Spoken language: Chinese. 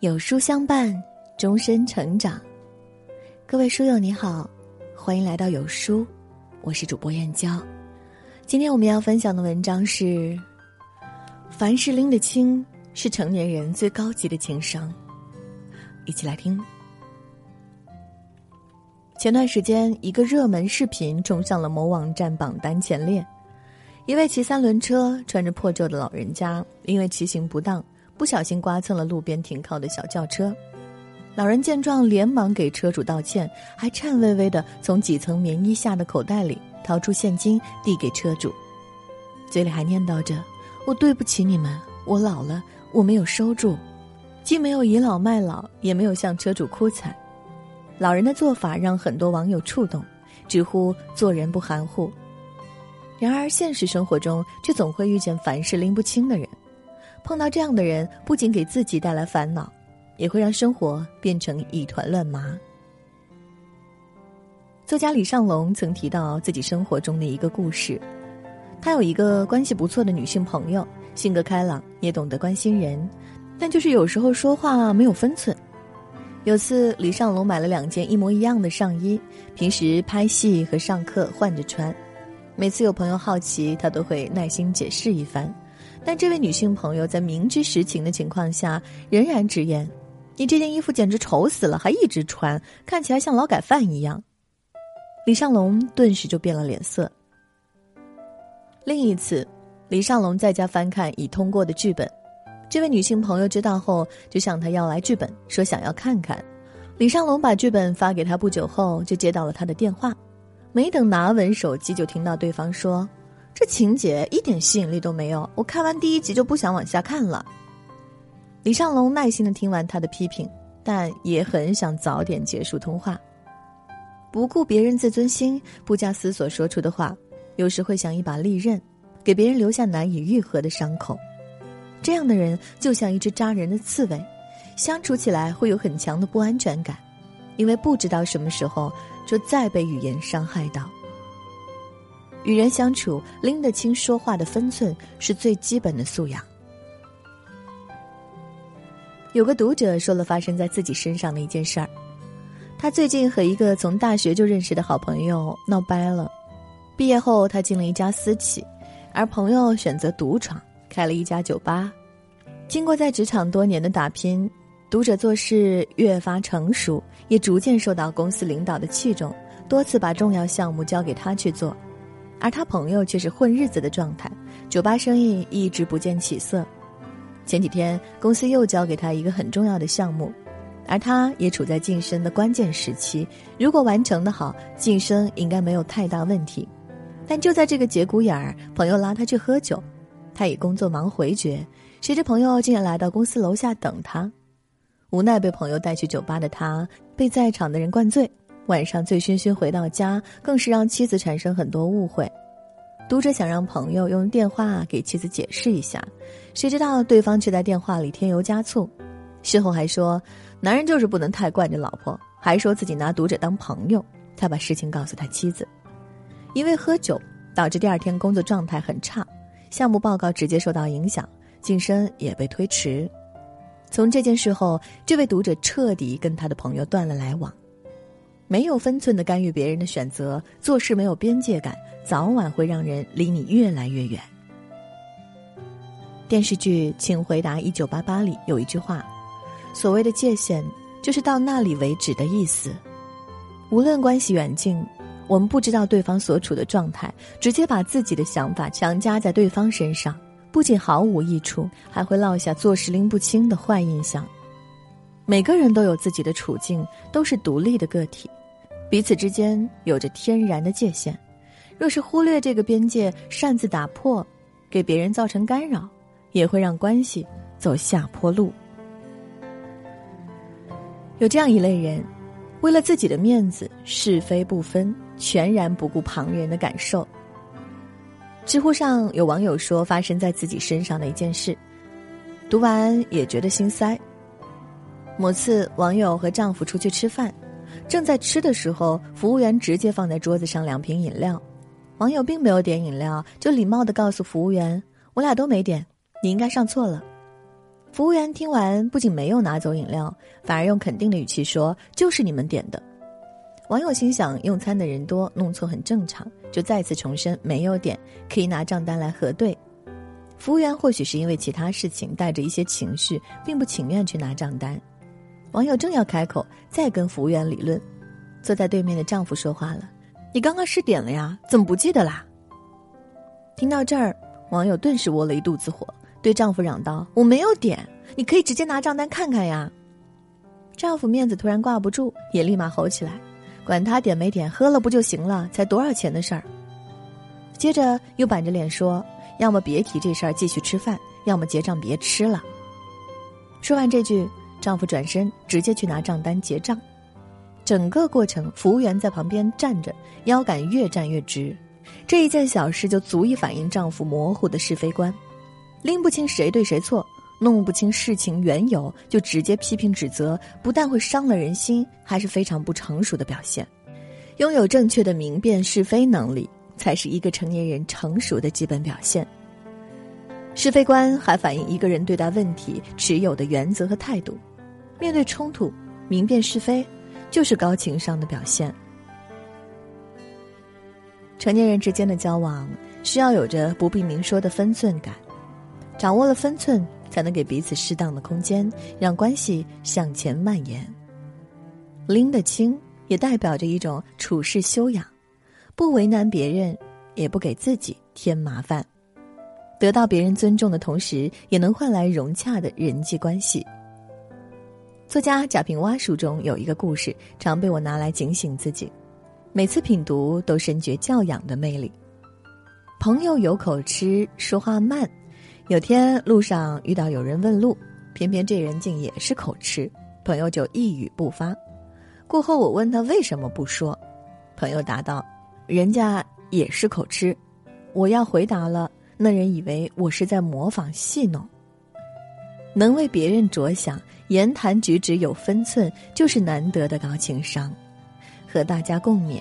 有书相伴，终身成长。各位书友你好，欢迎来到有书，我是主播燕娇。今天我们要分享的文章是：凡事拎得清，是成年人最高级的情商。一起来听。前段时间，一个热门视频冲上了某网站榜单前列。一位骑三轮车、穿着破旧的老人家，因为骑行不当。不小心刮蹭了路边停靠的小轿车，老人见状连忙给车主道歉，还颤巍巍的从几层棉衣下的口袋里掏出现金递给车主，嘴里还念叨着：“我对不起你们，我老了，我没有收住，既没有倚老卖老，也没有向车主哭惨。”老人的做法让很多网友触动，直呼做人不含糊。然而现实生活中却总会遇见凡事拎不清的人。碰到这样的人，不仅给自己带来烦恼，也会让生活变成一团乱麻。作家李尚龙曾提到自己生活中的一个故事：他有一个关系不错的女性朋友，性格开朗，也懂得关心人，但就是有时候说话没有分寸。有次李尚龙买了两件一模一样的上衣，平时拍戏和上课换着穿，每次有朋友好奇，他都会耐心解释一番。但这位女性朋友在明知实情的情况下，仍然直言：“你这件衣服简直丑死了，还一直穿，看起来像劳改犯一样。”李尚龙顿时就变了脸色。另一次，李尚龙在家翻看已通过的剧本，这位女性朋友知道后就向他要来剧本，说想要看看。李尚龙把剧本发给他不久后，就接到了他的电话，没等拿稳手机，就听到对方说。这情节一点吸引力都没有，我看完第一集就不想往下看了。李尚龙耐心的听完他的批评，但也很想早点结束通话。不顾别人自尊心，不加思索说出的话，有时会像一把利刃，给别人留下难以愈合的伤口。这样的人就像一只扎人的刺猬，相处起来会有很强的不安全感，因为不知道什么时候就再被语言伤害到。与人相处，拎得清说话的分寸是最基本的素养。有个读者说了发生在自己身上的一件事儿，他最近和一个从大学就认识的好朋友闹掰了。毕业后，他进了一家私企，而朋友选择独闯，开了一家酒吧。经过在职场多年的打拼，读者做事越发成熟，也逐渐受到公司领导的器重，多次把重要项目交给他去做。而他朋友却是混日子的状态，酒吧生意一直不见起色。前几天公司又交给他一个很重要的项目，而他也处在晋升的关键时期。如果完成的好，晋升应该没有太大问题。但就在这个节骨眼儿，朋友拉他去喝酒，他以工作忙回绝，谁知朋友竟然来到公司楼下等他。无奈被朋友带去酒吧的他，被在场的人灌醉。晚上醉醺醺回到家，更是让妻子产生很多误会。读者想让朋友用电话给妻子解释一下，谁知道对方却在电话里添油加醋，事后还说男人就是不能太惯着老婆，还说自己拿读者当朋友。他把事情告诉他妻子，因为喝酒导致第二天工作状态很差，项目报告直接受到影响，晋升也被推迟。从这件事后，这位读者彻底跟他的朋友断了来往。没有分寸的干预别人的选择，做事没有边界感，早晚会让人离你越来越远。电视剧《请回答一九八八》里有一句话：“所谓的界限，就是到那里为止的意思。”无论关系远近，我们不知道对方所处的状态，直接把自己的想法强加在对方身上，不仅毫无益处，还会落下做事拎不清的坏印象。每个人都有自己的处境，都是独立的个体。彼此之间有着天然的界限，若是忽略这个边界，擅自打破，给别人造成干扰，也会让关系走下坡路。有这样一类人，为了自己的面子，是非不分，全然不顾旁人的感受。知乎上有网友说，发生在自己身上的一件事，读完也觉得心塞。某次，网友和丈夫出去吃饭。正在吃的时候，服务员直接放在桌子上两瓶饮料，网友并没有点饮料，就礼貌的告诉服务员：“我俩都没点，你应该上错了。”服务员听完不仅没有拿走饮料，反而用肯定的语气说：“就是你们点的。”网友心想，用餐的人多，弄错很正常，就再次重申没有点，可以拿账单来核对。服务员或许是因为其他事情带着一些情绪，并不情愿去拿账单。网友正要开口再跟服务员理论，坐在对面的丈夫说话了：“你刚刚是点了呀？怎么不记得啦？”听到这儿，网友顿时窝了一肚子火。对丈夫嚷道：“我没有点，你可以直接拿账单看看呀。”丈夫面子突然挂不住，也立马吼起来：“管他点没点，喝了不就行了？才多少钱的事儿？”接着又板着脸说：“要么别提这事儿，继续吃饭；要么结账别吃了。”说完这句，丈夫转身直接去拿账单结账。整个过程，服务员在旁边站着，腰杆越站越直。这一件小事就足以反映丈夫模糊的是非观。拎不清谁对谁错，弄不清事情缘由，就直接批评指责，不但会伤了人心，还是非常不成熟的表现。拥有正确的明辨是非能力，才是一个成年人成熟的基本表现。是非观还反映一个人对待问题持有的原则和态度。面对冲突，明辨是非，就是高情商的表现。成年人之间的交往，需要有着不必明说的分寸感。掌握了分寸，才能给彼此适当的空间，让关系向前蔓延。拎得清，也代表着一种处事修养，不为难别人，也不给自己添麻烦，得到别人尊重的同时，也能换来融洽的人际关系。作家贾平凹书中有一个故事，常被我拿来警醒自己，每次品读都深觉教养的魅力。朋友有口吃，说话慢。有天路上遇到有人问路，偏偏这人竟也是口吃，朋友就一语不发。过后我问他为什么不说，朋友答道：“人家也是口吃。”我要回答了，那人以为我是在模仿戏弄。能为别人着想，言谈举止有分寸，就是难得的高情商，和大家共勉。